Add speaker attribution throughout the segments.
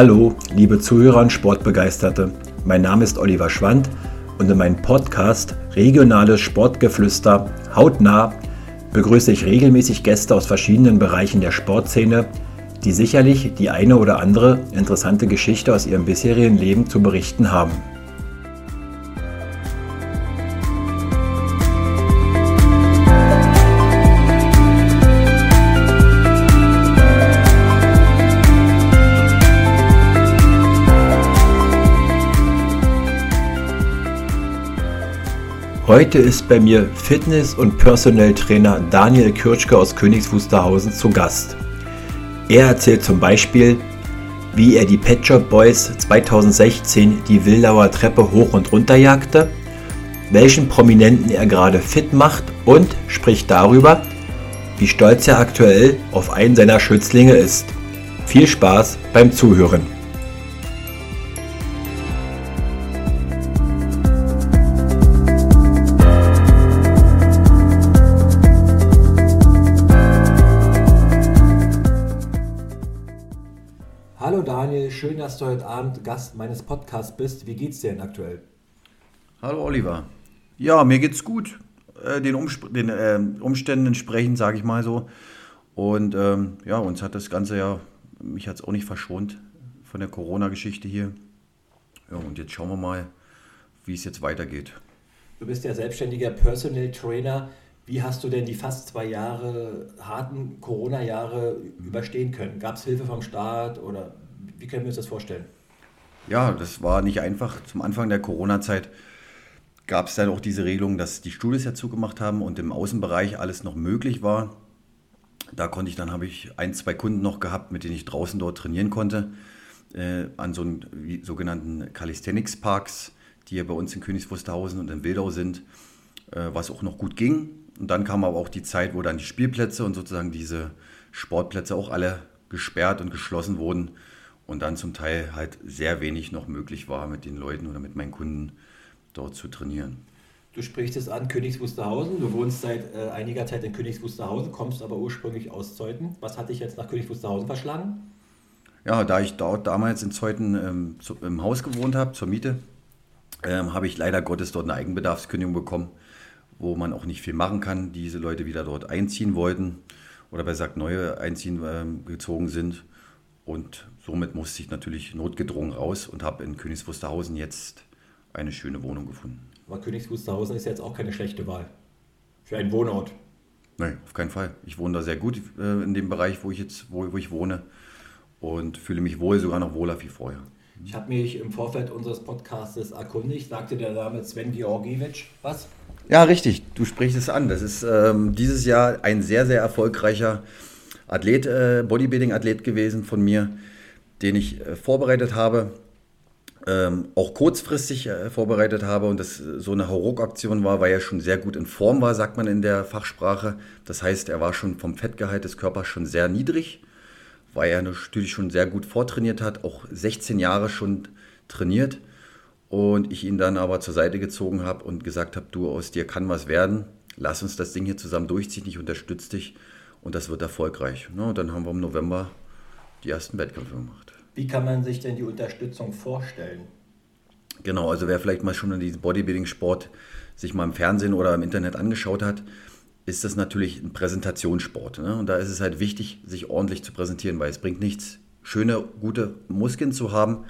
Speaker 1: Hallo, liebe Zuhörer und Sportbegeisterte. Mein Name ist Oliver Schwand und in meinem Podcast Regionales Sportgeflüster hautnah begrüße ich regelmäßig Gäste aus verschiedenen Bereichen der Sportszene, die sicherlich die eine oder andere interessante Geschichte aus ihrem bisherigen Leben zu berichten haben. Heute ist bei mir Fitness- und Personal Trainer Daniel Kirschke aus Königs Wusterhausen zu Gast. Er erzählt zum Beispiel, wie er die Pet Shop Boys 2016 die Wildauer Treppe hoch und runter jagte, welchen Prominenten er gerade fit macht und spricht darüber, wie stolz er aktuell auf einen seiner Schützlinge ist. Viel Spaß beim Zuhören. Abend Gast meines Podcasts bist. Wie geht's dir denn aktuell?
Speaker 2: Hallo Oliver. Ja, mir geht's gut. Äh, den, Umsp den äh, Umständen entsprechend, sage ich mal so. Und ähm, ja, uns hat das Ganze ja, mich hat es auch nicht verschont von der Corona-Geschichte hier. Ja, und jetzt schauen wir mal, wie es jetzt weitergeht.
Speaker 1: Du bist ja selbstständiger Personal Trainer. Wie hast du denn die fast zwei Jahre harten Corona-Jahre überstehen können? Gab es Hilfe vom Staat oder wie können wir uns das vorstellen?
Speaker 2: Ja, das war nicht einfach. Zum Anfang der Corona-Zeit gab es dann auch diese Regelung, dass die Studios ja zugemacht haben und im Außenbereich alles noch möglich war. Da konnte ich dann, habe ich ein, zwei Kunden noch gehabt, mit denen ich draußen dort trainieren konnte, äh, an so einen sogenannten Calisthenics-Parks, die ja bei uns in Königs Wusterhausen und in Wildau sind, äh, was auch noch gut ging. Und dann kam aber auch die Zeit, wo dann die Spielplätze und sozusagen diese Sportplätze auch alle gesperrt und geschlossen wurden und dann zum Teil halt sehr wenig noch möglich war, mit den Leuten oder mit meinen Kunden dort zu trainieren.
Speaker 1: Du sprichst es an Königs Wusterhausen. Du wohnst seit äh, einiger Zeit in Königs Wusterhausen, kommst aber ursprünglich aus Zeuthen. Was hat dich jetzt nach Königs Wusterhausen verschlagen?
Speaker 2: Ja, da ich dort damals in Zeuthen ähm, zu, im Haus gewohnt habe, zur Miete, ähm, habe ich leider Gottes dort eine Eigenbedarfskündigung bekommen, wo man auch nicht viel machen kann. Diese Leute wieder dort einziehen wollten oder besser gesagt neue einziehen ähm, gezogen sind. Und somit musste ich natürlich notgedrungen raus und habe in Königs Wusterhausen jetzt eine schöne Wohnung gefunden.
Speaker 1: Aber Königs Wusterhausen ist jetzt auch keine schlechte Wahl für einen Wohnort.
Speaker 2: Nein, auf keinen Fall. Ich wohne da sehr gut äh, in dem Bereich, wo ich jetzt wo, wo ich wohne und fühle mich wohl, sogar noch wohler wie vorher.
Speaker 1: Ich habe mich im Vorfeld unseres Podcasts erkundigt. Sagte der Name Sven Georgiewicz was?
Speaker 2: Ja, richtig. Du sprichst es an. Das ist ähm, dieses Jahr ein sehr, sehr erfolgreicher Athlet, äh, Bodybuilding-Athlet gewesen von mir, den ich äh, vorbereitet habe, ähm, auch kurzfristig äh, vorbereitet habe und das so eine Hauruck-Aktion war, weil er schon sehr gut in Form war, sagt man in der Fachsprache. Das heißt, er war schon vom Fettgehalt des Körpers schon sehr niedrig, weil er natürlich schon sehr gut vortrainiert hat, auch 16 Jahre schon trainiert und ich ihn dann aber zur Seite gezogen habe und gesagt habe, du aus dir kann was werden, lass uns das Ding hier zusammen durchziehen, ich unterstütze dich und das wird erfolgreich. Ne? Und dann haben wir im November die ersten Wettkämpfe gemacht.
Speaker 1: Wie kann man sich denn die Unterstützung vorstellen?
Speaker 2: Genau, also wer vielleicht mal schon diesen Bodybuilding-Sport sich mal im Fernsehen oder im Internet angeschaut hat, ist das natürlich ein Präsentationssport. Ne? Und da ist es halt wichtig, sich ordentlich zu präsentieren, weil es bringt nichts, schöne, gute Muskeln zu haben,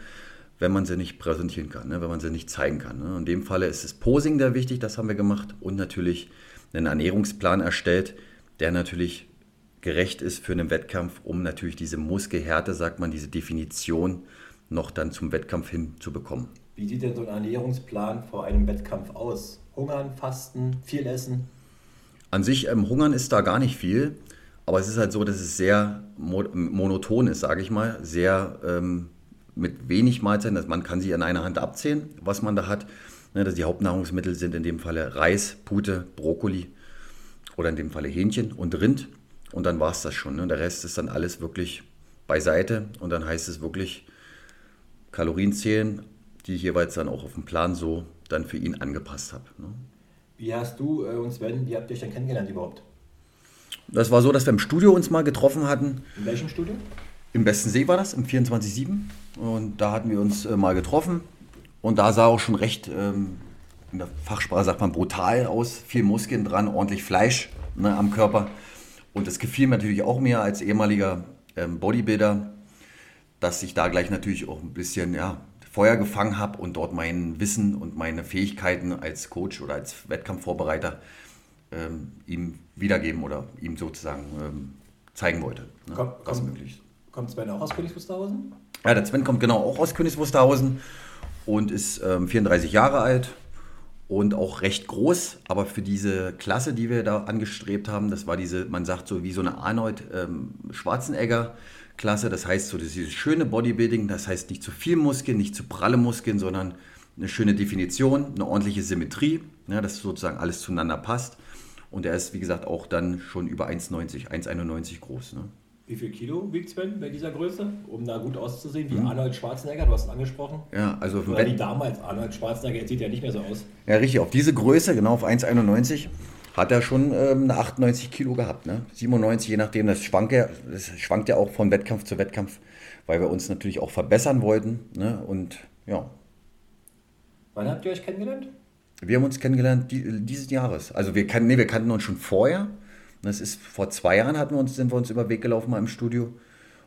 Speaker 2: wenn man sie nicht präsentieren kann, ne? wenn man sie nicht zeigen kann. Ne? In dem Falle ist das Posing da wichtig, das haben wir gemacht und natürlich einen Ernährungsplan erstellt, der natürlich gerecht ist für einen Wettkampf, um natürlich diese Muskelhärte, sagt man, diese Definition noch dann zum Wettkampf hinzubekommen.
Speaker 1: Wie sieht denn so ein Ernährungsplan vor einem Wettkampf aus? Hungern, Fasten, viel Essen?
Speaker 2: An sich, ähm, Hungern ist da gar nicht viel, aber es ist halt so, dass es sehr monoton ist, sage ich mal, sehr ähm, mit wenig Mahlzeiten, dass man kann sich an einer Hand abzählen, was man da hat. Ne, dass die Hauptnahrungsmittel sind in dem Falle Reis, Pute, Brokkoli oder in dem Falle Hähnchen und Rind. Und dann war es das schon. Ne? Der Rest ist dann alles wirklich beiseite. Und dann heißt es wirklich Kalorien zählen, die ich jeweils dann auch auf dem Plan so dann für ihn angepasst habe. Ne?
Speaker 1: Wie hast du äh, und Sven, wie habt ihr euch denn kennengelernt überhaupt?
Speaker 2: Das war so, dass wir im Studio uns mal getroffen hatten.
Speaker 1: In welchem Studio?
Speaker 2: Im Besten See war das, im 24-7. Und da hatten wir uns äh, mal getroffen. Und da sah auch schon recht, ähm, in der Fachsprache sagt man brutal aus, viel Muskeln dran, ordentlich Fleisch ne, am Körper. Und das gefiel mir natürlich auch mir als ehemaliger ähm, Bodybuilder, dass ich da gleich natürlich auch ein bisschen ja, Feuer gefangen habe und dort mein Wissen und meine Fähigkeiten als Coach oder als Wettkampfvorbereiter ähm, ihm wiedergeben oder ihm sozusagen ähm, zeigen wollte.
Speaker 1: Ne, komm, was komm, möglich ist. Kommt Sven auch aus Königs Wusterhausen?
Speaker 2: Ja, der Sven kommt genau auch aus Königs Wusterhausen und ist ähm, 34 Jahre alt und auch recht groß, aber für diese Klasse, die wir da angestrebt haben, das war diese, man sagt so wie so eine Arnold ähm, das heißt so das dieses schöne Bodybuilding, das heißt nicht zu viel Muskeln, nicht zu pralle Muskeln, sondern eine schöne Definition, eine ordentliche Symmetrie, ja, dass sozusagen alles zueinander passt. Und er ist, wie gesagt, auch dann schon über 1,90, 1,91 groß. Ne?
Speaker 1: Wie viel Kilo wiegt Sven bei dieser Größe, um da gut auszusehen? Wie mhm. Arnold Schwarzenegger, du hast es angesprochen.
Speaker 2: Ja, also
Speaker 1: Oder wie damals Arnold Schwarzenegger, jetzt sieht er nicht mehr so aus.
Speaker 2: Ja, richtig, auf diese Größe, genau auf 1,91 hat er schon ähm, eine 98 Kilo gehabt. Ne? 97, je nachdem, das schwankt, ja, das schwankt ja auch von Wettkampf zu Wettkampf, weil wir uns natürlich auch verbessern wollten. Ne? Und ja.
Speaker 1: Wann habt ihr euch kennengelernt?
Speaker 2: Wir haben uns kennengelernt die, dieses Jahres. Also wir, kan nee, wir kannten uns schon vorher. Das ist vor zwei Jahren hatten wir uns, sind wir uns über den Weg gelaufen mal im Studio.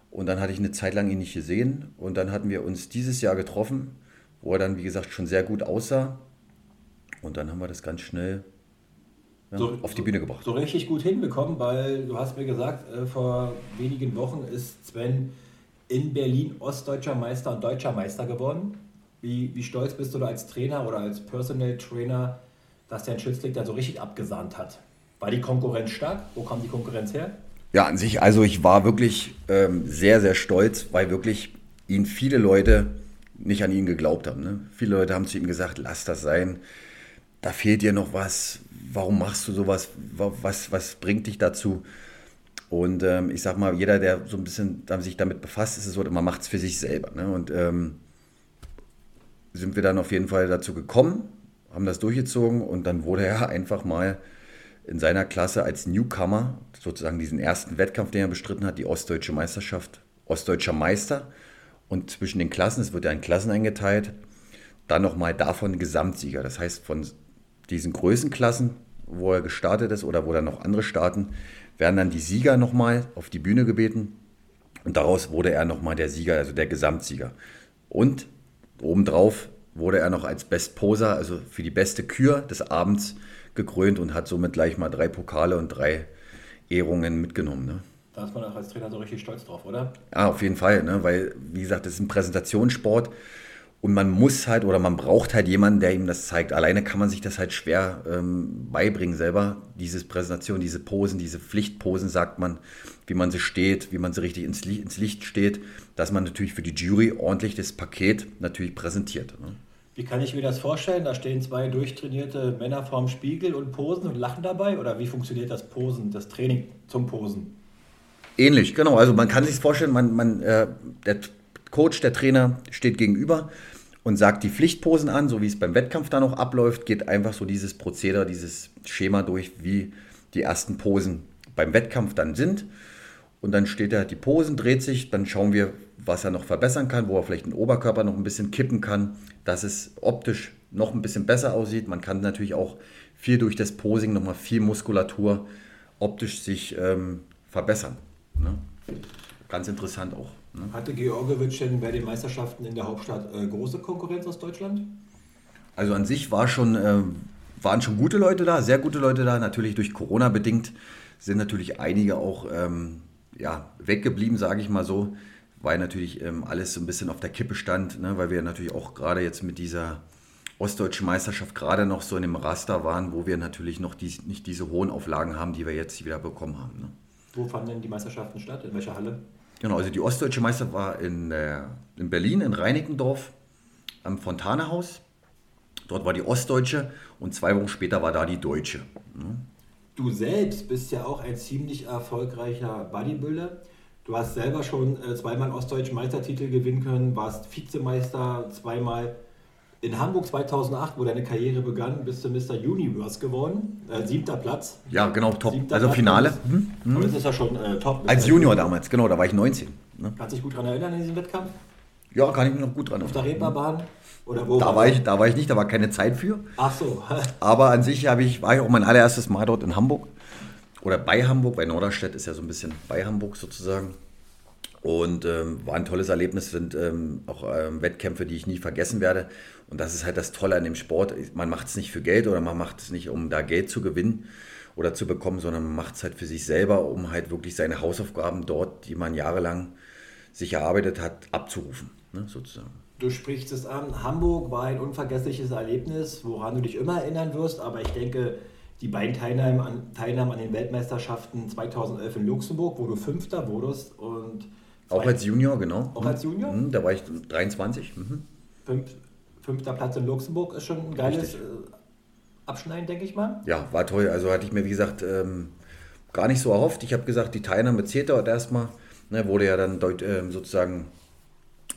Speaker 2: Und dann hatte ich eine Zeit lang ihn nicht gesehen. Und dann hatten wir uns dieses Jahr getroffen, wo er dann, wie gesagt, schon sehr gut aussah. Und dann haben wir das ganz schnell ja, so, auf die Bühne gebracht.
Speaker 1: So richtig gut hinbekommen, weil du hast mir gesagt, äh, vor wenigen Wochen ist Sven in Berlin ostdeutscher Meister und deutscher Meister geworden. Wie, wie stolz bist du da als Trainer oder als Personal Trainer, dass der Schützling da so richtig abgesahnt hat? War die Konkurrenz stark? Wo kam die Konkurrenz her?
Speaker 2: Ja, an sich, also ich war wirklich ähm, sehr, sehr stolz, weil wirklich ihn viele Leute nicht an ihn geglaubt haben. Ne? Viele Leute haben zu ihm gesagt, lass das sein, da fehlt dir noch was, warum machst du sowas, was, was bringt dich dazu? Und ähm, ich sag mal, jeder, der so ein bisschen sich damit befasst, ist es so, man macht es für sich selber. Ne? Und ähm, sind wir dann auf jeden Fall dazu gekommen, haben das durchgezogen und dann wurde er einfach mal in seiner Klasse als Newcomer, sozusagen diesen ersten Wettkampf, den er bestritten hat, die Ostdeutsche Meisterschaft, Ostdeutscher Meister. Und zwischen den Klassen, es wird ja in Klassen eingeteilt, dann nochmal davon Gesamtsieger. Das heißt, von diesen Größenklassen, wo er gestartet ist oder wo dann noch andere starten, werden dann die Sieger nochmal auf die Bühne gebeten. Und daraus wurde er nochmal der Sieger, also der Gesamtsieger. Und obendrauf wurde er noch als Best Poser, also für die beste Kür des Abends gekrönt und hat somit gleich mal drei Pokale und drei Ehrungen mitgenommen. Ne?
Speaker 1: Da ist man auch als Trainer so richtig stolz drauf, oder?
Speaker 2: Ja, auf jeden Fall, ne? weil, wie gesagt, das ist ein Präsentationssport und man muss halt oder man braucht halt jemanden, der ihm das zeigt. Alleine kann man sich das halt schwer ähm, beibringen selber, diese Präsentation, diese Posen, diese Pflichtposen, sagt man, wie man sie steht, wie man sie richtig ins, Licht, ins Licht steht, dass man natürlich für die Jury ordentlich das Paket natürlich präsentiert. Ne?
Speaker 1: Wie kann ich mir das vorstellen? Da stehen zwei durchtrainierte Männer vorm Spiegel und posen und lachen dabei? Oder wie funktioniert das Posen, das Training zum Posen?
Speaker 2: Ähnlich, genau. Also man kann sich vorstellen, man, man, äh, der Coach, der Trainer steht gegenüber und sagt die Pflichtposen an, so wie es beim Wettkampf dann auch abläuft, geht einfach so dieses Prozedere, dieses Schema durch, wie die ersten Posen beim Wettkampf dann sind. Und dann steht er, die Posen, dreht sich, dann schauen wir, was er noch verbessern kann, wo er vielleicht den Oberkörper noch ein bisschen kippen kann, dass es optisch noch ein bisschen besser aussieht. Man kann natürlich auch viel durch das Posing nochmal viel Muskulatur optisch sich ähm, verbessern. Ne? Ganz interessant auch.
Speaker 1: Ne? Hatte Georgiewicz denn bei den Meisterschaften in der Hauptstadt äh, große Konkurrenz aus Deutschland?
Speaker 2: Also an sich war schon, äh, waren schon gute Leute da, sehr gute Leute da. Natürlich durch Corona bedingt sind natürlich einige auch ähm, ja, weggeblieben, sage ich mal so weil natürlich ähm, alles so ein bisschen auf der Kippe stand, ne, weil wir natürlich auch gerade jetzt mit dieser ostdeutschen Meisterschaft gerade noch so in dem Raster waren, wo wir natürlich noch die, nicht diese hohen Auflagen haben, die wir jetzt wieder bekommen haben. Ne.
Speaker 1: Wo fanden denn die Meisterschaften statt? In welcher Halle?
Speaker 2: Genau, also die ostdeutsche Meister war in, äh, in Berlin, in Reinickendorf, am Fontanehaus. Dort war die ostdeutsche und zwei Wochen später war da die deutsche. Ne.
Speaker 1: Du selbst bist ja auch ein ziemlich erfolgreicher Bodybuilder. Du hast selber schon äh, zweimal ostdeutschen Meistertitel gewinnen können, warst Vizemeister zweimal. In Hamburg 2008, wo deine Karriere begann, bist du Mr. Universe geworden. Äh, siebter Platz.
Speaker 2: Ja, genau, top. Siebter also Platz Finale.
Speaker 1: Mhm. Mhm. Aber das ist ja schon äh, top.
Speaker 2: Als Junior damals, genau, da war ich 19.
Speaker 1: Ne? Kannst du dich gut daran erinnern in diesem Wettkampf?
Speaker 2: Ja, kann ich mich noch gut dran
Speaker 1: erinnern. Auf der Reeperbahn?
Speaker 2: Oder wo? Da war, war ich, da war ich nicht, da war keine Zeit für.
Speaker 1: Ach so.
Speaker 2: Aber an sich ich, war ich auch mein allererstes Mal dort in Hamburg. Oder bei Hamburg, weil Norderstedt ist ja so ein bisschen bei Hamburg sozusagen. Und ähm, war ein tolles Erlebnis, sind ähm, auch ähm, Wettkämpfe, die ich nie vergessen werde. Und das ist halt das Tolle an dem Sport. Man macht es nicht für Geld oder man macht es nicht, um da Geld zu gewinnen oder zu bekommen, sondern man macht es halt für sich selber, um halt wirklich seine Hausaufgaben dort, die man jahrelang sich erarbeitet hat, abzurufen, ne, sozusagen.
Speaker 1: Du sprichst es an. Hamburg war ein unvergessliches Erlebnis, woran du dich immer erinnern wirst, aber ich denke, die beiden Teilnahmen an, Teilnahmen an den Weltmeisterschaften 2011 in Luxemburg, wo du Fünfter wurdest und
Speaker 2: auch als Junior, genau.
Speaker 1: Auch als Junior?
Speaker 2: Mhm, da war ich 23.
Speaker 1: Mhm. Fünf, fünfter Platz in Luxemburg ist schon ein geiles äh, Abschneiden, denke ich mal.
Speaker 2: Ja, war toll. Also hatte ich mir, wie gesagt, ähm, gar nicht so erhofft. Ich habe gesagt, die Teilnahme zählt dort erstmal. Ne, wurde ja dann deut, äh, sozusagen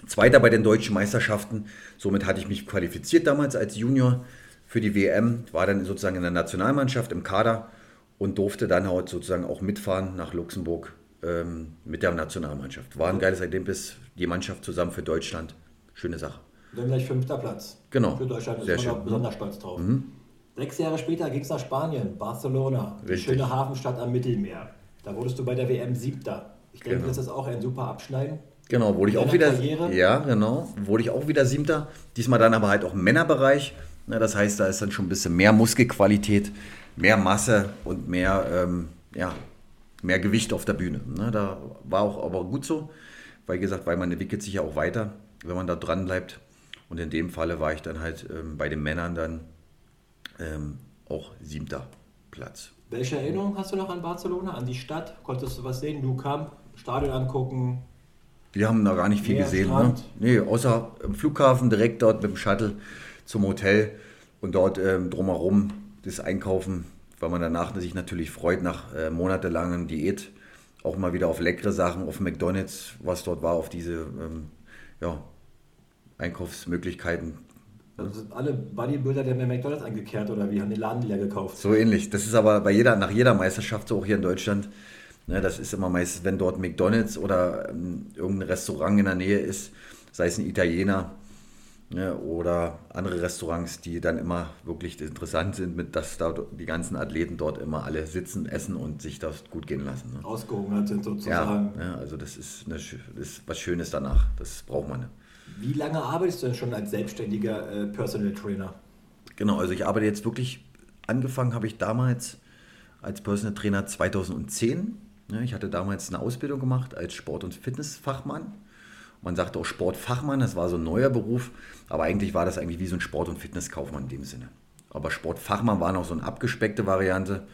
Speaker 2: Zweiter bei den deutschen Meisterschaften. Somit hatte ich mich qualifiziert damals als Junior für die WM. War dann sozusagen in der Nationalmannschaft im Kader und durfte dann halt sozusagen auch mitfahren nach Luxemburg ähm, mit der Nationalmannschaft. War ein geiles Erlebnis, die Mannschaft zusammen für Deutschland. Schöne Sache.
Speaker 1: Dann gleich fünfter Platz.
Speaker 2: Genau.
Speaker 1: Für Deutschland ist man besonders stolz drauf. Mhm. Sechs Jahre später ging es nach Spanien, Barcelona, die schöne Hafenstadt am Mittelmeer. Da wurdest du bei der WM Siebter. Ich denke, genau. das ist auch ein super Abschneiden.
Speaker 2: Genau, wurde ich auch wieder. Karriere. Ja, genau. Wurde ich auch wieder Siebter. Diesmal dann aber halt auch im Männerbereich. das heißt, da ist dann schon ein bisschen mehr Muskelqualität, mehr Masse und mehr ähm, ja, mehr Gewicht auf der Bühne. Ne? Da war auch aber gut so, weil gesagt, weil man entwickelt sich ja auch weiter, wenn man da dran bleibt. Und in dem Falle war ich dann halt ähm, bei den Männern dann ähm, auch siebter Platz.
Speaker 1: Welche Erinnerung hast du noch an Barcelona, an die Stadt? Konntest du was sehen? Du Camp, Stadion angucken?
Speaker 2: Wir haben da gar nicht viel gesehen. Ne? Nee, außer im Flughafen direkt dort mit dem Shuttle zum Hotel und dort ähm, drumherum das Einkaufen weil man danach sich natürlich freut, nach äh, monatelangen Diät, auch mal wieder auf leckere Sachen, auf McDonalds, was dort war, auf diese ähm, ja, Einkaufsmöglichkeiten.
Speaker 1: Also sind alle Bodybuilder der mir McDonalds angekehrt oder wie haben den Laden leer gekauft?
Speaker 2: So ähnlich. Das ist aber bei jeder, nach jeder Meisterschaft, so auch hier in Deutschland. Ne, das ist immer meistens, wenn dort McDonalds oder ähm, irgendein Restaurant in der Nähe ist, sei es ein Italiener, Ne, oder andere Restaurants, die dann immer wirklich interessant sind, mit dass da die ganzen Athleten dort immer alle sitzen, essen und sich das gut gehen lassen.
Speaker 1: Ne? Ausgehungert sind sozusagen.
Speaker 2: Ja, ja, also das ist, eine, das ist was Schönes danach. Das braucht man.
Speaker 1: Wie lange arbeitest du denn schon als selbstständiger äh, Personal Trainer?
Speaker 2: Genau, also ich arbeite jetzt wirklich, angefangen habe ich damals als Personal Trainer 2010. Ne, ich hatte damals eine Ausbildung gemacht als Sport- und Fitnessfachmann man sagt auch Sportfachmann, das war so ein neuer Beruf, aber eigentlich war das eigentlich wie so ein Sport- und Fitnesskaufmann in dem Sinne. Aber Sportfachmann war noch so eine abgespeckte Variante,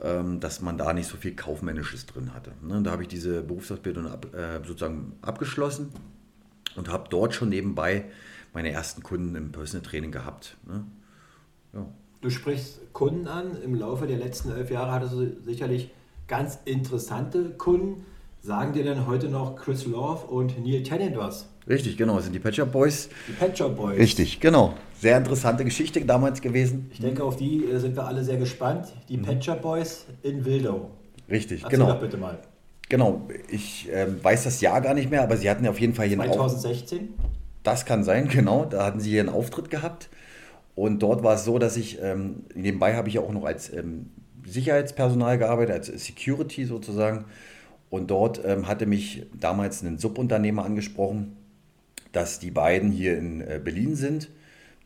Speaker 2: ähm, dass man da nicht so viel Kaufmännisches drin hatte. Ne, da habe ich diese Berufsausbildung äh, sozusagen abgeschlossen und habe dort schon nebenbei meine ersten Kunden im Personal Training gehabt. Ne.
Speaker 1: Ja. Du sprichst Kunden an. Im Laufe der letzten elf Jahre hattest du sicherlich ganz interessante Kunden. Sagen dir denn heute noch Chris Love und Neil Tennant was?
Speaker 2: Richtig, genau, das sind die Patcher Boys.
Speaker 1: Die Patcher Boys.
Speaker 2: Richtig, genau. Sehr interessante Geschichte damals gewesen.
Speaker 1: Ich denke, auf die äh, sind wir alle sehr gespannt. Die mhm. Patcher Boys in Wildow.
Speaker 2: Richtig, Erzähl genau.
Speaker 1: Doch bitte mal.
Speaker 2: Genau, ich äh, weiß das Jahr gar nicht mehr, aber sie hatten ja auf jeden Fall hier
Speaker 1: 2016? Auf
Speaker 2: das kann sein, genau. Da hatten sie hier einen Auftritt gehabt. Und dort war es so, dass ich, ähm, nebenbei habe ich auch noch als ähm, Sicherheitspersonal gearbeitet, als Security sozusagen. Und dort ähm, hatte mich damals ein Subunternehmer angesprochen, dass die beiden hier in äh, Berlin sind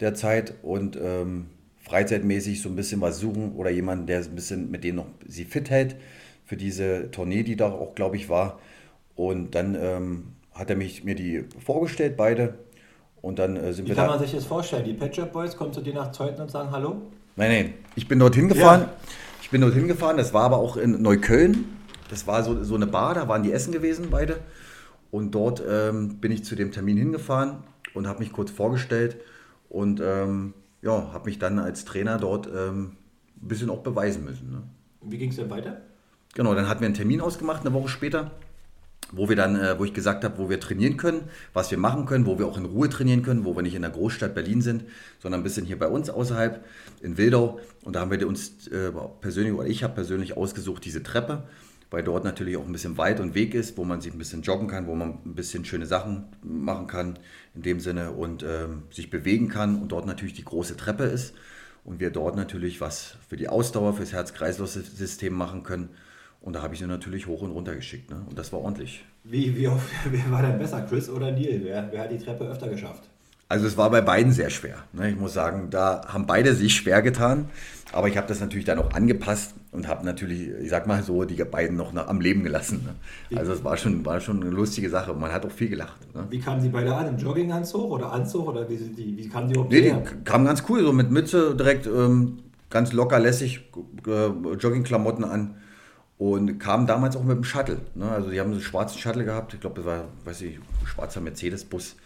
Speaker 2: derzeit und ähm, freizeitmäßig so ein bisschen was suchen oder jemanden, der ein bisschen mit denen noch sie fit hält für diese Tournee, die da auch, glaube ich, war. Und dann ähm, hat er mich, mir die vorgestellt, beide. Und dann äh, sind
Speaker 1: Wie
Speaker 2: wir
Speaker 1: kann da man sich das vorstellen? Die Pet Shop Boys kommen zu dir nach Zeuthen und sagen Hallo?
Speaker 2: Nein, nein. Ich bin dorthin gefahren. Ja. Ich bin dorthin gefahren. Das war aber auch in Neukölln. Das war so, so eine Bar, da waren die Essen gewesen, beide. Und dort ähm, bin ich zu dem Termin hingefahren und habe mich kurz vorgestellt und ähm, ja, habe mich dann als Trainer dort ähm, ein bisschen auch beweisen müssen. Ne?
Speaker 1: Wie ging es denn weiter?
Speaker 2: Genau, dann hatten wir einen Termin ausgemacht, eine Woche später. wo wir dann, äh, wo ich gesagt habe, wo wir trainieren können, was wir machen können, wo wir auch in Ruhe trainieren können, wo wir nicht in der Großstadt Berlin sind, sondern ein bisschen hier bei uns außerhalb in Wildau. Und da haben wir uns äh, persönlich, oder ich habe persönlich ausgesucht, diese Treppe, weil dort natürlich auch ein bisschen weit und Weg ist, wo man sich ein bisschen joggen kann, wo man ein bisschen schöne Sachen machen kann in dem Sinne und ähm, sich bewegen kann und dort natürlich die große Treppe ist und wir dort natürlich was für die Ausdauer, fürs Herz-Kreislauf-System machen können und da habe ich sie natürlich hoch und runter geschickt. Ne? Und das war ordentlich.
Speaker 1: Wie, wie oft, wer war denn besser, Chris oder Neil? Wer, wer hat die Treppe öfter geschafft?
Speaker 2: Also es war bei beiden sehr schwer. Ne? Ich muss sagen, da haben beide sich schwer getan. Aber ich habe das natürlich dann auch angepasst und habe natürlich, ich sag mal so, die beiden noch am Leben gelassen. Ne? Also es war schon, war schon eine lustige Sache. Man hat auch viel gelacht.
Speaker 1: Ne? Wie kamen Sie beide an? Im Jogginganzug oder Anzug? Oder wie, die, wie kamen
Speaker 2: die überhaupt Nee, die kamen ganz cool, so mit Mütze direkt ähm, ganz locker lässig äh, Joggingklamotten an und kamen damals auch mit dem Shuttle. Ne? Also die haben so einen schwarzen Shuttle gehabt, ich glaube, das war, weiß ich, ein schwarzer Mercedes-Bus.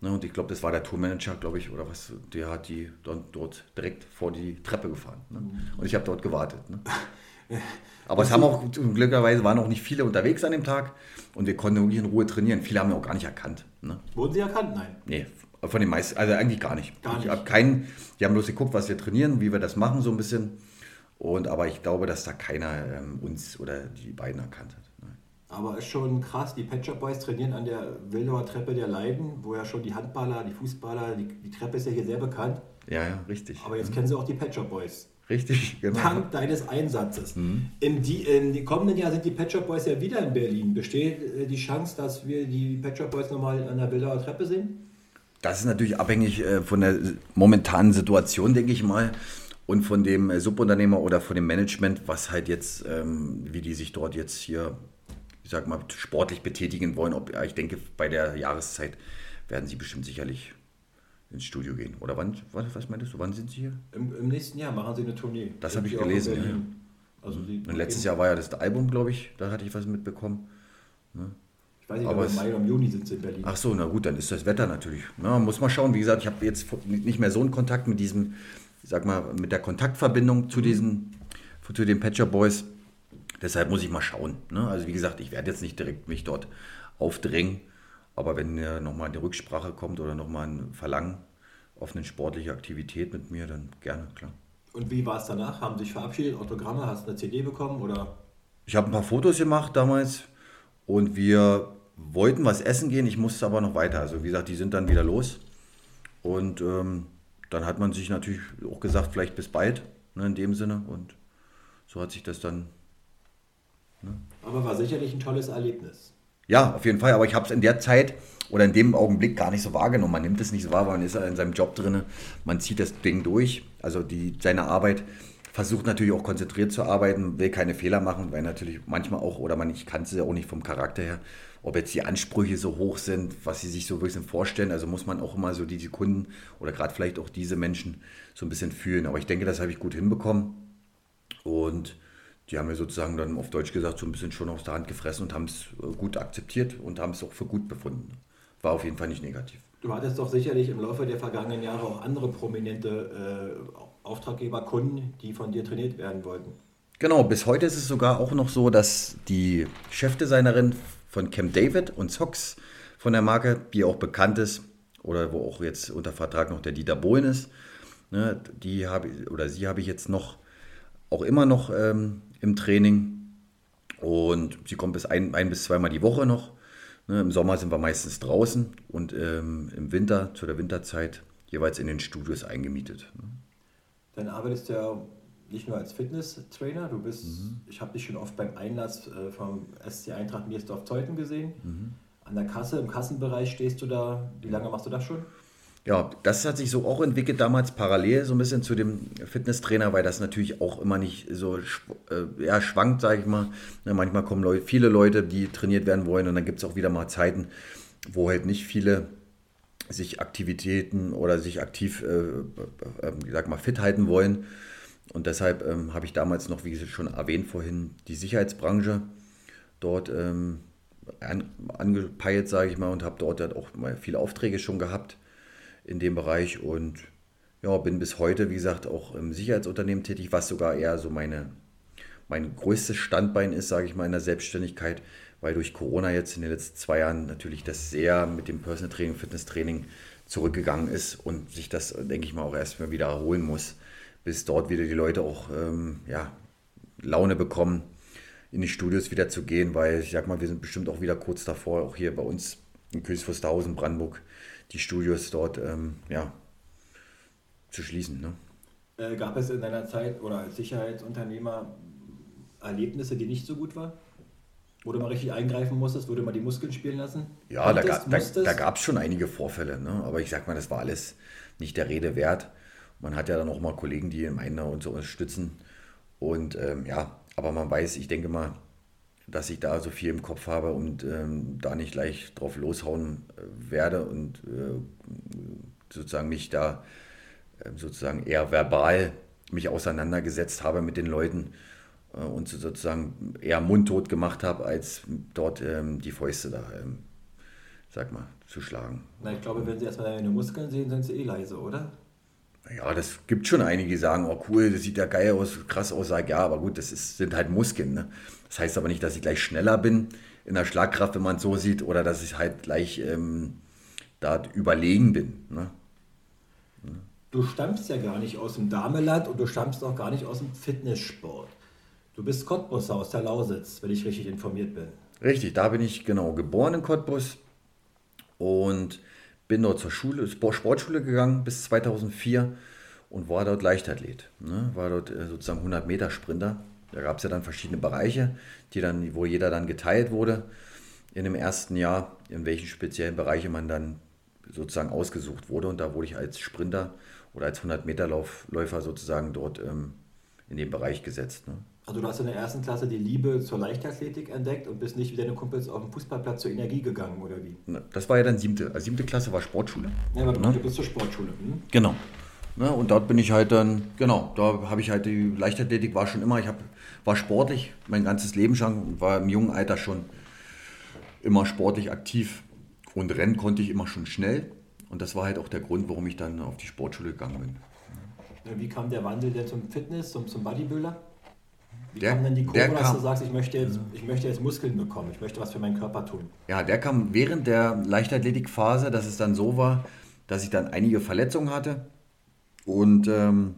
Speaker 2: Ne? Und ich glaube, das war der Tourmanager, glaube ich, oder was, der hat die dort, dort direkt vor die Treppe gefahren. Ne? Und ich habe dort gewartet. Ne? Aber es haben auch, glücklicherweise waren auch nicht viele unterwegs an dem Tag und wir konnten wirklich in Ruhe trainieren. Viele haben wir auch gar nicht erkannt. Ne?
Speaker 1: Wurden sie erkannt? Nein.
Speaker 2: Nee, von den meisten, also eigentlich gar nicht. Gar nicht. Ich habe keinen, die haben bloß geguckt, was wir trainieren, wie wir das machen, so ein bisschen. Und, aber ich glaube, dass da keiner ähm, uns oder die beiden erkannt hat.
Speaker 1: Aber ist schon krass, die Pet Shop Boys trainieren an der Wildauer Treppe der Leiden, wo ja schon die Handballer, die Fußballer, die, die Treppe ist ja hier sehr bekannt.
Speaker 2: Ja, ja, richtig.
Speaker 1: Aber jetzt mhm. kennen sie auch die Pet Shop Boys.
Speaker 2: Richtig,
Speaker 1: genau. Dank deines Einsatzes. Mhm. Im, die, Im kommenden Jahr sind die Pet Shop Boys ja wieder in Berlin. Besteht äh, die Chance, dass wir die Pet Shop Boys nochmal an der Wildauer Treppe sehen?
Speaker 2: Das ist natürlich abhängig äh, von der momentanen Situation, denke ich mal und von dem äh, Subunternehmer oder von dem Management, was halt jetzt, ähm, wie die sich dort jetzt hier, ich sag mal, sportlich betätigen wollen. Ob, ich denke, bei der Jahreszeit werden sie bestimmt sicherlich ins Studio gehen. Oder wann, was, was meintest du, wann sind sie hier?
Speaker 1: Im, Im, nächsten Jahr machen sie eine Tournee.
Speaker 2: Das habe ich gelesen, ja. Also und letztes Jahr war ja das Album, glaube ich, da hatte ich was mitbekommen.
Speaker 1: Ne? Ich weiß nicht, aber im Mai oder im Juni sind sie in Berlin.
Speaker 2: Ach so, na gut, dann ist das Wetter natürlich. Na, muss man schauen. Wie gesagt, ich habe jetzt nicht mehr so einen Kontakt mit diesem ich sag mal, mit der Kontaktverbindung zu diesen, zu den Patcher Boys. Deshalb muss ich mal schauen. Ne? Also wie gesagt, ich werde jetzt nicht direkt mich dort aufdrängen, aber wenn äh, nochmal eine Rücksprache kommt oder nochmal ein Verlangen auf eine sportliche Aktivität mit mir, dann gerne, klar.
Speaker 1: Und wie war es danach? Haben sich verabschiedet, Autogramme, hast du eine CD bekommen oder?
Speaker 2: Ich habe ein paar Fotos gemacht damals und wir wollten was essen gehen, ich musste aber noch weiter. Also wie gesagt, die sind dann wieder los und ähm, dann hat man sich natürlich auch gesagt, vielleicht bis bald, ne, in dem Sinne. Und so hat sich das dann.
Speaker 1: Ne. Aber war sicherlich ein tolles Erlebnis.
Speaker 2: Ja, auf jeden Fall. Aber ich habe es in der Zeit oder in dem Augenblick gar nicht so wahrgenommen. Man nimmt es nicht so wahr, weil man ist ja in seinem Job drin. Man zieht das Ding durch. Also die, seine Arbeit versucht natürlich auch konzentriert zu arbeiten, will keine Fehler machen, weil natürlich manchmal auch, oder man, ich kann es ja auch nicht vom Charakter her, ob jetzt die Ansprüche so hoch sind, was sie sich so ein bisschen vorstellen. Also muss man auch immer so diese Kunden oder gerade vielleicht auch diese Menschen so ein bisschen fühlen. Aber ich denke, das habe ich gut hinbekommen. Und die haben mir sozusagen dann auf Deutsch gesagt so ein bisschen schon aus der Hand gefressen und haben es äh, gut akzeptiert und haben es auch für gut befunden. War auf jeden Fall nicht negativ.
Speaker 1: Du hattest doch sicherlich im Laufe der vergangenen Jahre auch andere prominente äh, Auftraggeber, Kunden, die von dir trainiert werden wollten.
Speaker 2: Genau, bis heute ist es sogar auch noch so, dass die Chefdesignerin von Camp David und Socks von der Marke, die auch bekannt ist, oder wo auch jetzt unter Vertrag noch der Dieter Bohlen ist. Ne, die habe oder sie habe ich jetzt noch auch immer noch ähm, im Training. Und sie kommt bis ein, ein bis zweimal die Woche noch. Ne, Im Sommer sind wir meistens draußen und ähm, im Winter, zu der Winterzeit, jeweils in den Studios eingemietet. Ne.
Speaker 1: Dann arbeitest du ja nicht nur als Fitnesstrainer, du bist, mhm. ich habe dich schon oft beim Einlass äh, vom SC Eintracht Miersdorf-Zeuthen gesehen. Mhm. An der Kasse, im Kassenbereich stehst du da. Wie lange machst du das schon?
Speaker 2: Ja, das hat sich so auch entwickelt damals parallel so ein bisschen zu dem Fitnesstrainer, weil das natürlich auch immer nicht so äh, ja, schwankt, sage ich mal. Ja, manchmal kommen Leute, viele Leute, die trainiert werden wollen und dann gibt es auch wieder mal Zeiten, wo halt nicht viele sich Aktivitäten oder sich aktiv, äh, äh, ich sag mal, fit halten wollen. Und deshalb ähm, habe ich damals noch, wie schon erwähnt vorhin, die Sicherheitsbranche dort ähm, an, angepeilt, sage ich mal, und habe dort halt auch mal viele Aufträge schon gehabt in dem Bereich und ja, bin bis heute, wie gesagt, auch im Sicherheitsunternehmen tätig, was sogar eher so meine, mein größtes Standbein ist, sage ich mal, in der Selbstständigkeit, weil durch Corona jetzt in den letzten zwei Jahren natürlich das sehr mit dem Personal Training, Fitness Training zurückgegangen ist und sich das, denke ich mal, auch erstmal wieder erholen muss, bis dort wieder die Leute auch ähm, ja, Laune bekommen, in die Studios wieder zu gehen, weil ich sag mal, wir sind bestimmt auch wieder kurz davor, auch hier bei uns in Königswusterhausen, Wusterhausen, Brandenburg, die Studios dort ähm, ja, zu schließen. Ne?
Speaker 1: Äh, gab es in deiner Zeit oder als Sicherheitsunternehmer Erlebnisse, die nicht so gut waren? Wo du mal richtig eingreifen musstest, wo du mal die Muskeln spielen lassen?
Speaker 2: Ja, Konntest, da, da, da gab es schon einige Vorfälle. Ne? Aber ich sag mal, das war alles nicht der Rede wert. Man hat ja dann auch mal Kollegen, die einen und so unterstützen. Und ähm, ja, aber man weiß, ich denke mal, dass ich da so viel im Kopf habe und ähm, da nicht gleich drauf loshauen äh, werde und äh, sozusagen mich da äh, sozusagen eher verbal mich auseinandergesetzt habe mit den Leuten äh, und sozusagen eher mundtot gemacht habe, als dort ähm, die Fäuste da, ähm, sag mal, zu schlagen.
Speaker 1: Na, ich glaube, wenn Sie erstmal deine Muskeln sehen, sind Sie eh leise, oder?
Speaker 2: Ja, das gibt schon einige, die sagen, oh cool, das sieht ja geil aus, krass aus, sag ja, aber gut, das ist, sind halt Muskeln. Ne? Das heißt aber nicht, dass ich gleich schneller bin in der Schlagkraft, wenn man es so sieht, oder dass ich halt gleich ähm, da überlegen bin. Ne?
Speaker 1: Du stammst ja gar nicht aus dem Dameland und du stammst auch gar nicht aus dem Fitnesssport. Du bist Cottbusser aus der Lausitz, wenn ich richtig informiert bin.
Speaker 2: Richtig, da bin ich genau geboren in Cottbus und bin dort zur Schule, Sportschule gegangen bis 2004 und war dort Leichtathlet. Ne? War dort äh, sozusagen 100 Meter Sprinter. Da gab es ja dann verschiedene Bereiche, die dann, wo jeder dann geteilt wurde in dem ersten Jahr, in welchen speziellen Bereiche man dann sozusagen ausgesucht wurde. Und da wurde ich als Sprinter oder als 100 Meter Läufer sozusagen dort ähm, in den Bereich gesetzt. Ne?
Speaker 1: Also du hast in der ersten Klasse die Liebe zur Leichtathletik entdeckt und bist nicht wie deine Kumpels auf dem Fußballplatz zur Energie gegangen, oder wie?
Speaker 2: Das war ja dann siebte. Also siebte Klasse war Sportschule.
Speaker 1: Ja, aber ne? du bist zur Sportschule. Hm?
Speaker 2: Genau. Ne, und dort bin ich halt dann, genau, da habe ich halt die Leichtathletik war schon immer, ich hab, war sportlich mein ganzes Leben schon, war im jungen Alter schon immer sportlich aktiv und rennen konnte ich immer schon schnell. Und das war halt auch der Grund, warum ich dann auf die Sportschule gegangen
Speaker 1: bin. Wie kam der Wandel denn zum Fitness, zum, zum Bodybuilder? Wie der, kam denn die Kurve, dass kam, du sagst, ich möchte, jetzt, ich möchte jetzt Muskeln bekommen, ich möchte was für meinen Körper tun?
Speaker 2: Ja, der kam während der Leichtathletikphase, dass es dann so war, dass ich dann einige Verletzungen hatte und ähm,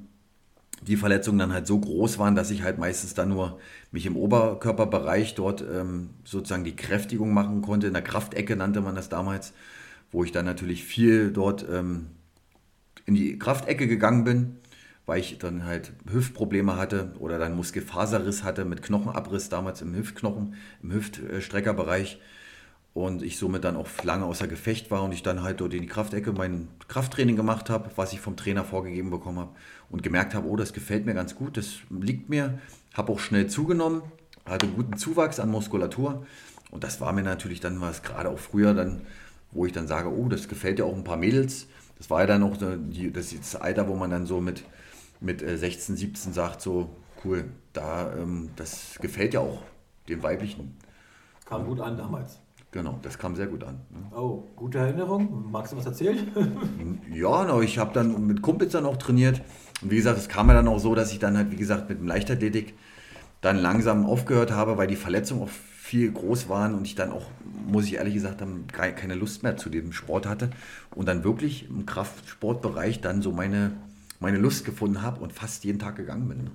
Speaker 2: die Verletzungen dann halt so groß waren, dass ich halt meistens dann nur mich im Oberkörperbereich dort ähm, sozusagen die Kräftigung machen konnte. In der Kraftecke nannte man das damals, wo ich dann natürlich viel dort ähm, in die Kraftecke gegangen bin weil ich dann halt Hüftprobleme hatte oder dann Muskelfaserriss hatte mit Knochenabriss damals im Hüftknochen, im Hüftstreckerbereich und ich somit dann auch lange außer Gefecht war und ich dann halt dort in die Kraftecke mein Krafttraining gemacht habe, was ich vom Trainer vorgegeben bekommen habe und gemerkt habe, oh, das gefällt mir ganz gut, das liegt mir, habe auch schnell zugenommen, hatte guten Zuwachs an Muskulatur und das war mir natürlich dann was gerade auch früher dann, wo ich dann sage, oh, das gefällt ja auch ein paar Mädels. Das war ja dann auch das Alter, wo man dann so mit mit 16, äh, 17 sagt, so cool, da, ähm, das gefällt ja auch den Weiblichen.
Speaker 1: Kam gut an damals.
Speaker 2: Genau, das kam sehr gut an.
Speaker 1: Ne? Oh, gute Erinnerung. Magst du was erzählen?
Speaker 2: ja, no, ich habe dann mit Kumpels dann auch trainiert. Und wie gesagt, es kam mir dann auch so, dass ich dann halt, wie gesagt, mit dem Leichtathletik dann langsam aufgehört habe, weil die Verletzungen auch viel groß waren und ich dann auch, muss ich ehrlich gesagt, dann keine Lust mehr zu dem Sport hatte. Und dann wirklich im Kraftsportbereich dann so meine meine Lust gefunden habe und fast jeden Tag gegangen bin.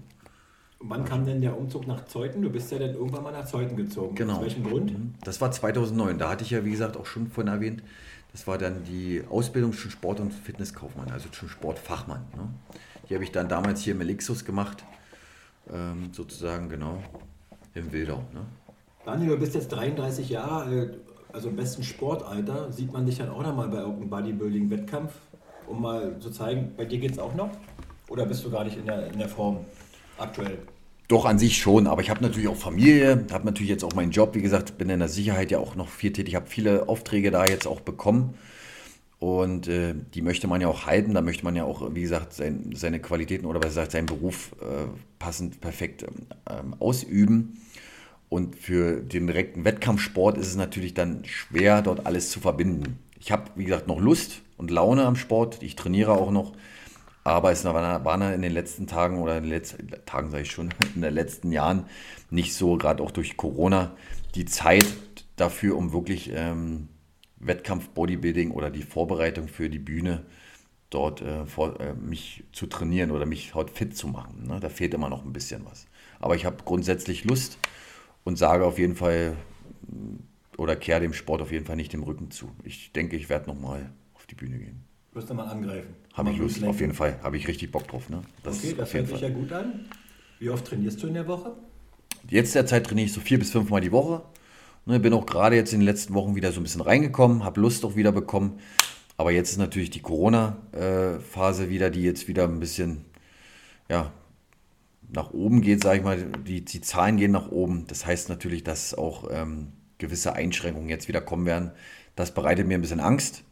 Speaker 1: Wann kam denn der Umzug nach Zeuthen? Du bist ja dann irgendwann mal nach Zeuthen gezogen.
Speaker 2: Genau.
Speaker 1: Aus welchem Grund?
Speaker 2: Mhm. Das war 2009. Da hatte ich ja, wie gesagt, auch schon vorhin erwähnt, das war dann die Ausbildung zum Sport- und Fitnesskaufmann, also zum Sportfachmann. Ne? Die habe ich dann damals hier im Elixus gemacht, ähm, sozusagen, genau, im Wildau. Ne?
Speaker 1: Daniel, du bist jetzt 33 Jahre alt, also im besten Sportalter. Sieht man dich dann auch nochmal bei irgendeinem Bodybuilding-Wettkampf? Um mal zu zeigen, bei dir geht es auch noch? Oder bist du gar nicht in der, in der Form aktuell?
Speaker 2: Doch, an sich schon, aber ich habe natürlich auch Familie, habe natürlich jetzt auch meinen Job, wie gesagt, bin in der Sicherheit ja auch noch viel tätig, habe viele Aufträge da jetzt auch bekommen und äh, die möchte man ja auch halten, da möchte man ja auch, wie gesagt, sein, seine Qualitäten oder was sagt, seinen Beruf äh, passend perfekt ähm, ausüben. Und für den direkten Wettkampfsport ist es natürlich dann schwer, dort alles zu verbinden. Ich habe, wie gesagt, noch Lust, und Laune am Sport. Ich trainiere auch noch. Aber es war in den letzten Tagen oder in den letzten Tagen, sage ich schon, in den letzten Jahren nicht so, gerade auch durch Corona, die Zeit, dafür, um wirklich ähm, Wettkampf-Bodybuilding oder die Vorbereitung für die Bühne dort äh, vor, äh, mich zu trainieren oder mich heute fit zu machen. Ne? Da fehlt immer noch ein bisschen was. Aber ich habe grundsätzlich Lust und sage auf jeden Fall oder kehre dem Sport auf jeden Fall nicht den Rücken zu. Ich denke, ich werde nochmal auf die Bühne gehen.
Speaker 1: Wirst du mal angreifen?
Speaker 2: Habe ich Lust, auf jeden Fall. Habe ich richtig Bock drauf. Ne?
Speaker 1: Das okay, das hört sich ja gut an. Wie oft trainierst du in der Woche?
Speaker 2: Jetzt derzeit trainiere ich so vier bis fünfmal die Woche. Ne, bin auch gerade jetzt in den letzten Wochen wieder so ein bisschen reingekommen, habe Lust auch wieder bekommen. Aber jetzt ist natürlich die Corona-Phase wieder, die jetzt wieder ein bisschen ja, nach oben geht, sage ich mal. Die, die Zahlen gehen nach oben. Das heißt natürlich, dass auch ähm, gewisse Einschränkungen jetzt wieder kommen werden. Das bereitet mir ein bisschen Angst.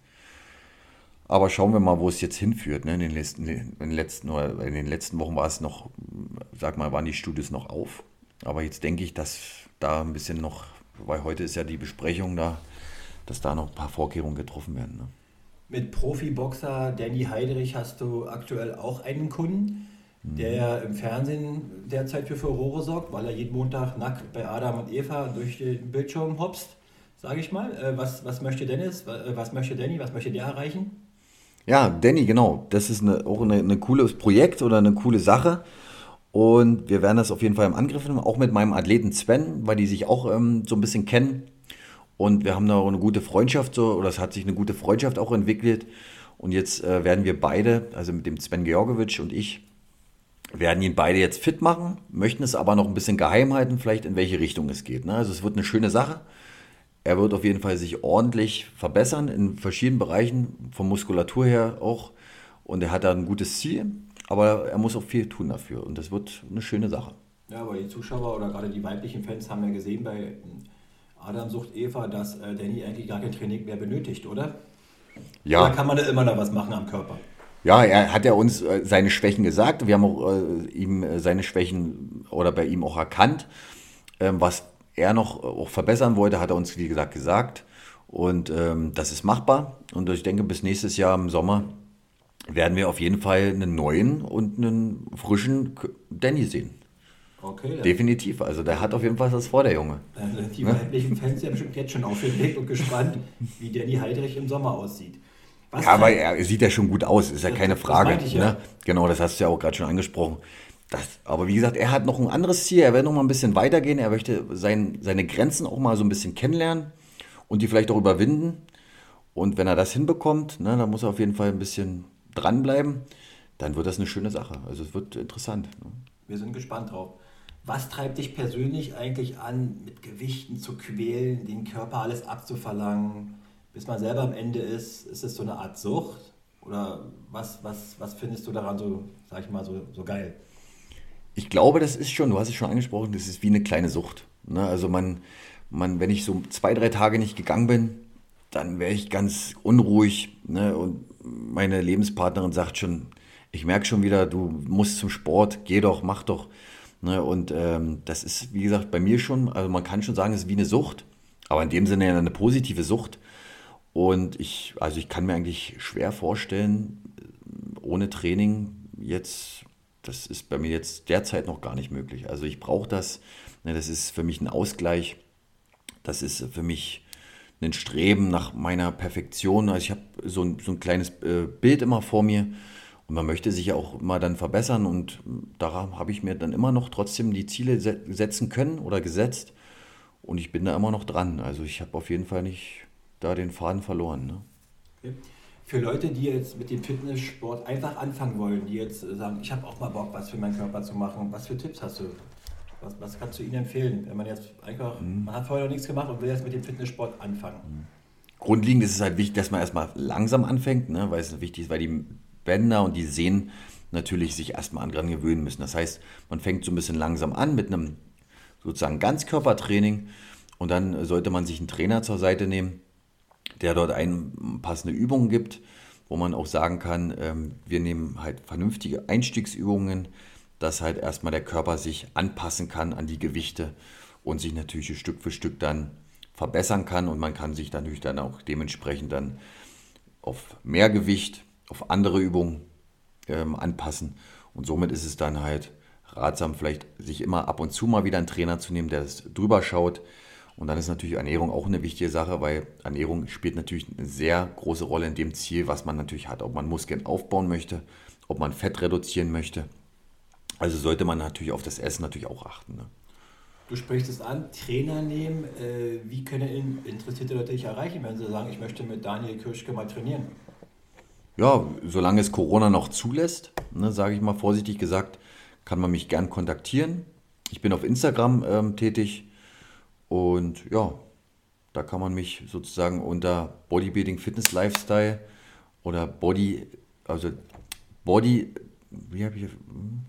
Speaker 2: Aber schauen wir mal, wo es jetzt hinführt. Ne? In, den letzten, in, den letzten, in den letzten Wochen war es noch, sag mal, waren die Studios noch auf. Aber jetzt denke ich, dass da ein bisschen noch, weil heute ist ja die Besprechung da, dass da noch ein paar Vorkehrungen getroffen werden. Ne?
Speaker 1: Mit Profiboxer Danny Heidrich hast du aktuell auch einen Kunden, der ja im Fernsehen derzeit für Furore sorgt, weil er jeden Montag nackt bei Adam und Eva durch den Bildschirm hopst, sage ich mal. Äh, was, was möchte Dennis, äh, was möchte Danny, was möchte der erreichen?
Speaker 2: Ja, Danny, genau. Das ist eine, auch ein eine cooles Projekt oder eine coole Sache. Und wir werden das auf jeden Fall im Angriff nehmen, auch mit meinem Athleten Sven, weil die sich auch ähm, so ein bisschen kennen. Und wir haben da auch eine gute Freundschaft, so, oder es hat sich eine gute Freundschaft auch entwickelt. Und jetzt äh, werden wir beide, also mit dem Sven Georgowitsch und ich, werden ihn beide jetzt fit machen, möchten es aber noch ein bisschen geheim halten, vielleicht in welche Richtung es geht. Ne? Also es wird eine schöne Sache. Er wird auf jeden Fall sich ordentlich verbessern in verschiedenen Bereichen, von Muskulatur her auch. Und er hat da ein gutes Ziel, aber er muss auch viel tun dafür. Und das wird eine schöne Sache.
Speaker 1: Ja, aber die Zuschauer oder gerade die weiblichen Fans haben ja gesehen bei Adam sucht Eva, dass äh, Danny eigentlich gar kein Training mehr benötigt, oder? Ja. Da kann man ja immer noch was machen am Körper.
Speaker 2: Ja, er hat ja uns äh, seine Schwächen gesagt. Wir haben auch äh, ihm äh, seine Schwächen oder bei ihm auch erkannt. Ähm, was er noch auch verbessern wollte, hat er uns, wie gesagt, gesagt. Und ähm, das ist machbar. Und ich denke, bis nächstes Jahr im Sommer werden wir auf jeden Fall einen neuen und einen frischen Danny sehen. Okay. Definitiv. Also der hat auf jeden Fall was vor, der Junge.
Speaker 1: Also die ne? weiblichen Fans sind bestimmt jetzt schon aufgeregt und gespannt, wie Danny Heidrich im Sommer aussieht.
Speaker 2: Was ja, aber er sieht ja schon gut aus, ist ja das, keine Frage. Ich, ja. Ne? Genau, das hast du ja auch gerade schon angesprochen. Das, aber wie gesagt, er hat noch ein anderes Ziel. Er will noch mal ein bisschen weitergehen. Er möchte sein, seine Grenzen auch mal so ein bisschen kennenlernen und die vielleicht auch überwinden. Und wenn er das hinbekommt, ne, dann muss er auf jeden Fall ein bisschen dranbleiben. Dann wird das eine schöne Sache. Also es wird interessant. Ne?
Speaker 1: Wir sind gespannt drauf. Was treibt dich persönlich eigentlich an, mit Gewichten zu quälen, den Körper alles abzuverlangen, bis man selber am Ende ist? Ist es so eine Art Sucht? Oder was, was, was findest du daran so, sag ich mal, so, so geil?
Speaker 2: Ich glaube, das ist schon, du hast es schon angesprochen, das ist wie eine kleine Sucht. Ne? Also man, man, wenn ich so zwei, drei Tage nicht gegangen bin, dann wäre ich ganz unruhig. Ne? Und meine Lebenspartnerin sagt schon, ich merke schon wieder, du musst zum Sport, geh doch, mach doch. Ne? Und ähm, das ist, wie gesagt, bei mir schon, also man kann schon sagen, es ist wie eine Sucht, aber in dem Sinne eine positive Sucht. Und ich, also ich kann mir eigentlich schwer vorstellen, ohne Training jetzt das ist bei mir jetzt derzeit noch gar nicht möglich. Also ich brauche das. Ne, das ist für mich ein Ausgleich. Das ist für mich ein Streben nach meiner Perfektion. Also ich habe so ein, so ein kleines äh, Bild immer vor mir und man möchte sich ja auch immer dann verbessern und daran habe ich mir dann immer noch trotzdem die Ziele setzen können oder gesetzt und ich bin da immer noch dran. Also ich habe auf jeden Fall nicht da den Faden verloren. Ne?
Speaker 1: Okay für Leute, die jetzt mit dem Fitnesssport einfach anfangen wollen, die jetzt sagen, ich habe auch mal Bock, was für meinen Körper zu machen, was für Tipps hast du? Was, was kannst du ihnen empfehlen, wenn man jetzt einfach, mhm. man hat vorher noch nichts gemacht und will jetzt mit dem Fitnesssport anfangen? Mhm.
Speaker 2: Grundlegend ist es halt wichtig, dass man erstmal langsam anfängt, ne, weil es wichtig ist, weil die Bänder und die Sehnen natürlich sich erstmal dran gewöhnen müssen. Das heißt, man fängt so ein bisschen langsam an mit einem sozusagen Ganzkörpertraining und dann sollte man sich einen Trainer zur Seite nehmen, der dort passende Übungen gibt, wo man auch sagen kann, ähm, wir nehmen halt vernünftige Einstiegsübungen, dass halt erstmal der Körper sich anpassen kann an die Gewichte und sich natürlich Stück für Stück dann verbessern kann und man kann sich natürlich dann auch dementsprechend dann auf mehr Gewicht, auf andere Übungen ähm, anpassen. Und somit ist es dann halt ratsam, vielleicht sich immer ab und zu mal wieder einen Trainer zu nehmen, der das drüber schaut Und dann ist natürlich Ernährung auch eine wichtige Sache, weil Ernährung spielt natürlich eine sehr große Rolle in dem Ziel, was man natürlich hat. Ob man Muskeln aufbauen möchte, ob man Fett reduzieren möchte. Also sollte man natürlich auf das Essen natürlich auch achten. Ne?
Speaker 1: Du sprichst es an, Trainer nehmen. Äh, wie können interessierte Leute dich erreichen, wenn sie sagen, ich möchte mit Daniel Kirschke mal trainieren?
Speaker 2: Ja, solange es Corona noch zulässt, ne, sage ich mal vorsichtig gesagt, kann man mich gern kontaktieren. Ich bin auf Instagram ähm, tätig und ja, da kann man mich sozusagen unter Bodybuilding Fitness Lifestyle oder Body, also Body, wie habe ich. Hm?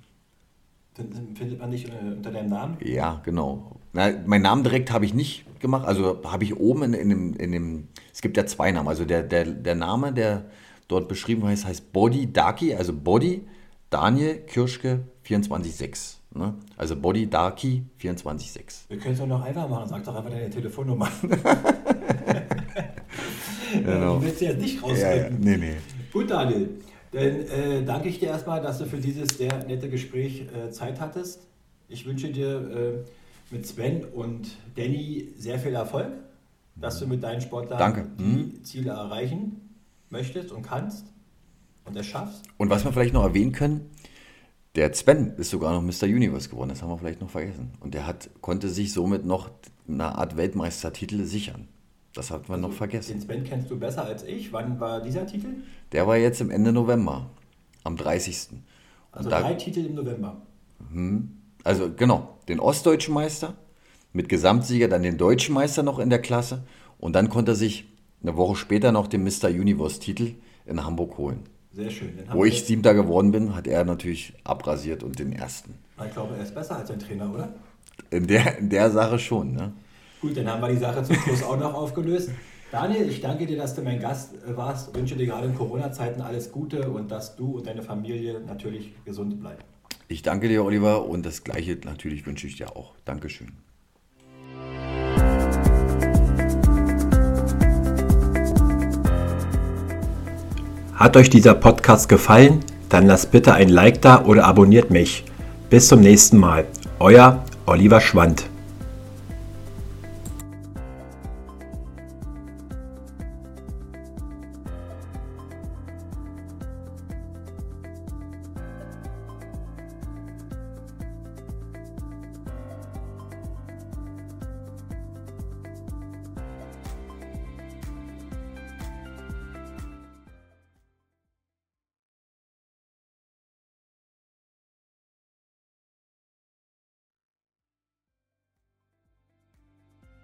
Speaker 1: Findet man dich unter deinem Namen?
Speaker 2: Ja, genau. Na, meinen Namen direkt habe ich nicht gemacht. Also habe ich oben in, in, dem, in dem. Es gibt ja zwei Namen. Also der, der, der Name, der dort beschrieben heißt, heißt Body Daki, also Body Daniel Kirschke 24.6. Ne? Also Body Darky 24.6.
Speaker 1: Wir können es doch noch einfach machen. Sag doch einfach deine Telefonnummer.
Speaker 2: genau.
Speaker 1: Die willst du jetzt nicht rausfinden. Ja, ja.
Speaker 2: Nee, nee.
Speaker 1: Gut, Daniel. Dann äh, danke ich dir erstmal, dass du für dieses sehr nette Gespräch äh, Zeit hattest. Ich wünsche dir äh, mit Sven und Danny sehr viel Erfolg, dass du mit deinen Sportlern
Speaker 2: danke.
Speaker 1: die mhm. Ziele erreichen möchtest und kannst und es schaffst.
Speaker 2: Und was wir vielleicht noch erwähnen können, der Sven ist sogar noch Mr. Universe geworden, das haben wir vielleicht noch vergessen. Und der hat, konnte sich somit noch eine Art Weltmeistertitel sichern. Das hat man also, noch vergessen.
Speaker 1: Den Sven kennst du besser als ich. Wann war dieser Titel?
Speaker 2: Der war jetzt im Ende November, am 30.
Speaker 1: Also da, drei Titel im November.
Speaker 2: Hm, also genau, den ostdeutschen Meister mit Gesamtsieger, dann den deutschen Meister noch in der Klasse und dann konnte er sich eine Woche später noch den Mr. Universe-Titel in Hamburg holen.
Speaker 1: Sehr schön.
Speaker 2: Wo ich Siebter geworden bin, hat er natürlich abrasiert und den ersten.
Speaker 1: Ich glaube, er ist besser als sein Trainer, oder?
Speaker 2: In der, in der Sache schon, ne?
Speaker 1: Gut, dann haben wir die Sache zum Schluss auch noch aufgelöst. Daniel, ich danke dir, dass du mein Gast warst. Ich wünsche dir gerade in Corona-Zeiten alles Gute und dass du und deine Familie natürlich gesund bleiben.
Speaker 2: Ich danke dir, Oliver, und das Gleiche natürlich wünsche ich dir auch. Dankeschön.
Speaker 1: Hat euch dieser Podcast gefallen? Dann lasst bitte ein Like da oder abonniert mich. Bis zum nächsten Mal. Euer Oliver Schwand.